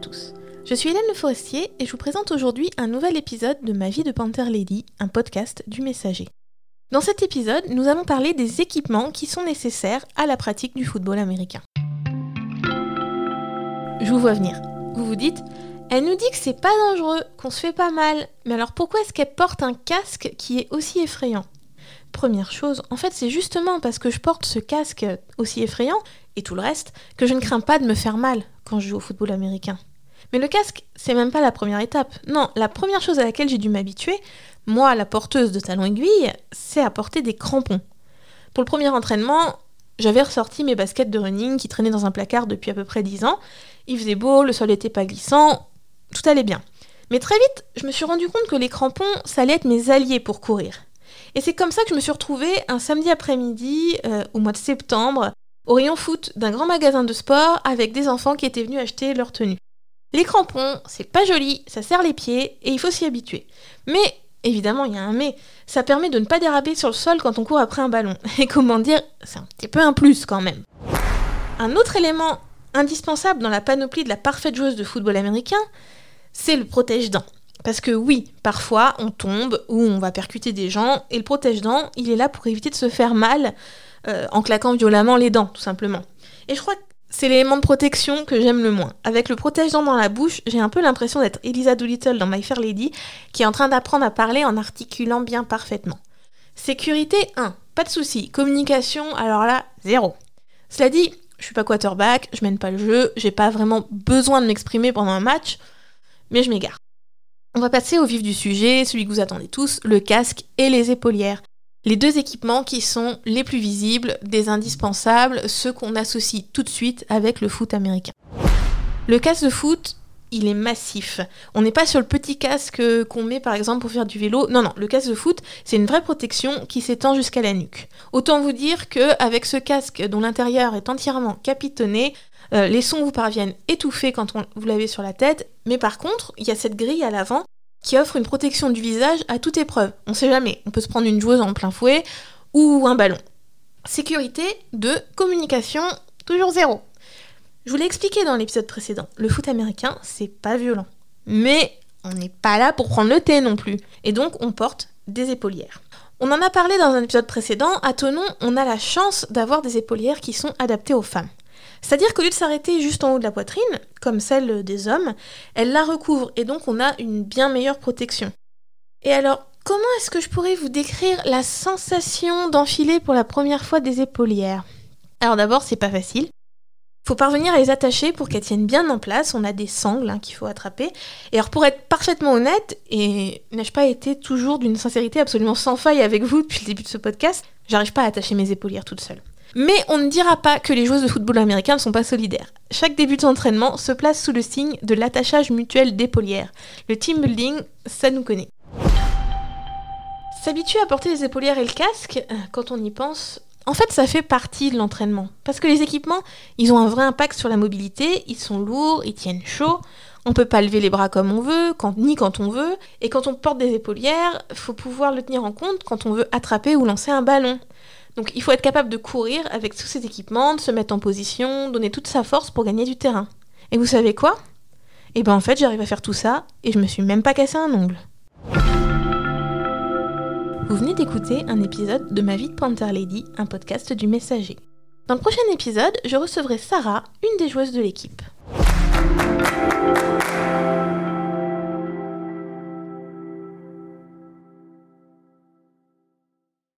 tous. Je suis Hélène Le Forestier et je vous présente aujourd'hui un nouvel épisode de Ma vie de Panther Lady, un podcast du Messager. Dans cet épisode, nous allons parler des équipements qui sont nécessaires à la pratique du football américain. Je vous vois venir. Vous vous dites, elle nous dit que c'est pas dangereux, qu'on se fait pas mal, mais alors pourquoi est-ce qu'elle porte un casque qui est aussi effrayant? Première chose, en fait c'est justement parce que je porte ce casque aussi effrayant, et tout le reste, que je ne crains pas de me faire mal quand je joue au football américain. Mais le casque, c'est même pas la première étape. Non, la première chose à laquelle j'ai dû m'habituer, moi, la porteuse de talons aiguilles, c'est à porter des crampons. Pour le premier entraînement, j'avais ressorti mes baskets de running qui traînaient dans un placard depuis à peu près 10 ans. Il faisait beau, le sol n'était pas glissant, tout allait bien. Mais très vite, je me suis rendu compte que les crampons, ça allait être mes alliés pour courir. Et c'est comme ça que je me suis retrouvée un samedi après-midi, euh, au mois de septembre, au rayon foot d'un grand magasin de sport avec des enfants qui étaient venus acheter leur tenue. Les crampons, c'est pas joli, ça serre les pieds et il faut s'y habituer. Mais, évidemment, il y a un mais, ça permet de ne pas déraper sur le sol quand on court après un ballon. Et comment dire, c'est un petit peu un plus quand même. Un autre élément indispensable dans la panoplie de la parfaite joueuse de football américain, c'est le protège-dents. Parce que oui, parfois on tombe ou on va percuter des gens et le protège-dents, il est là pour éviter de se faire mal euh, en claquant violemment les dents, tout simplement. Et je crois c'est l'élément de protection que j'aime le moins. Avec le protège-dents dans la bouche, j'ai un peu l'impression d'être Elisa Doolittle dans My Fair Lady, qui est en train d'apprendre à parler en articulant bien parfaitement. Sécurité 1, pas de souci. Communication, alors là, zéro. Cela dit, je suis pas quarterback, je mène pas le jeu, j'ai pas vraiment besoin de m'exprimer pendant un match, mais je m'égare. On va passer au vif du sujet, celui que vous attendez tous, le casque et les épaulières. Les deux équipements qui sont les plus visibles, des indispensables, ceux qu'on associe tout de suite avec le foot américain. Le casque de foot, il est massif. On n'est pas sur le petit casque qu'on met par exemple pour faire du vélo. Non, non, le casque de foot, c'est une vraie protection qui s'étend jusqu'à la nuque. Autant vous dire que avec ce casque dont l'intérieur est entièrement capitonné, euh, les sons vous parviennent étouffés quand vous l'avez sur la tête, mais par contre, il y a cette grille à l'avant qui offre une protection du visage à toute épreuve. On sait jamais, on peut se prendre une joueuse en plein fouet ou un ballon. Sécurité de communication, toujours zéro. Je vous l'ai expliqué dans l'épisode précédent, le foot américain, c'est pas violent. Mais on n'est pas là pour prendre le thé non plus. Et donc on porte des épaulières. On en a parlé dans un épisode précédent, à Tonon, on a la chance d'avoir des épaulières qui sont adaptées aux femmes. C'est-à-dire qu'au lieu de s'arrêter juste en haut de la poitrine, comme celle des hommes, elle la recouvre et donc on a une bien meilleure protection. Et alors, comment est-ce que je pourrais vous décrire la sensation d'enfiler pour la première fois des épaulières? Alors d'abord, c'est pas facile. Faut parvenir à les attacher pour qu'elles tiennent bien en place. On a des sangles hein, qu'il faut attraper. Et alors pour être parfaitement honnête, et n'ai-je pas été toujours d'une sincérité absolument sans faille avec vous depuis le début de ce podcast, j'arrive pas à attacher mes épaulières toute seule. Mais on ne dira pas que les joueuses de football américain ne sont pas solidaires. Chaque début d'entraînement se place sous le signe de l'attachage mutuel d'épaulières. Le team building, ça nous connaît. S'habituer à porter les épaulières et le casque, euh, quand on y pense, en fait ça fait partie de l'entraînement. Parce que les équipements, ils ont un vrai impact sur la mobilité, ils sont lourds, ils tiennent chaud, on peut pas lever les bras comme on veut, ni quand on veut, et quand on porte des épaulières, faut pouvoir le tenir en compte quand on veut attraper ou lancer un ballon. Donc il faut être capable de courir avec tous ces équipements, de se mettre en position, donner toute sa force pour gagner du terrain. Et vous savez quoi? Eh ben en fait j'arrive à faire tout ça et je me suis même pas cassé un ongle. Vous venez d'écouter un épisode de Ma vie de Panther Lady, un podcast du Messager. Dans le prochain épisode, je recevrai Sarah, une des joueuses de l'équipe.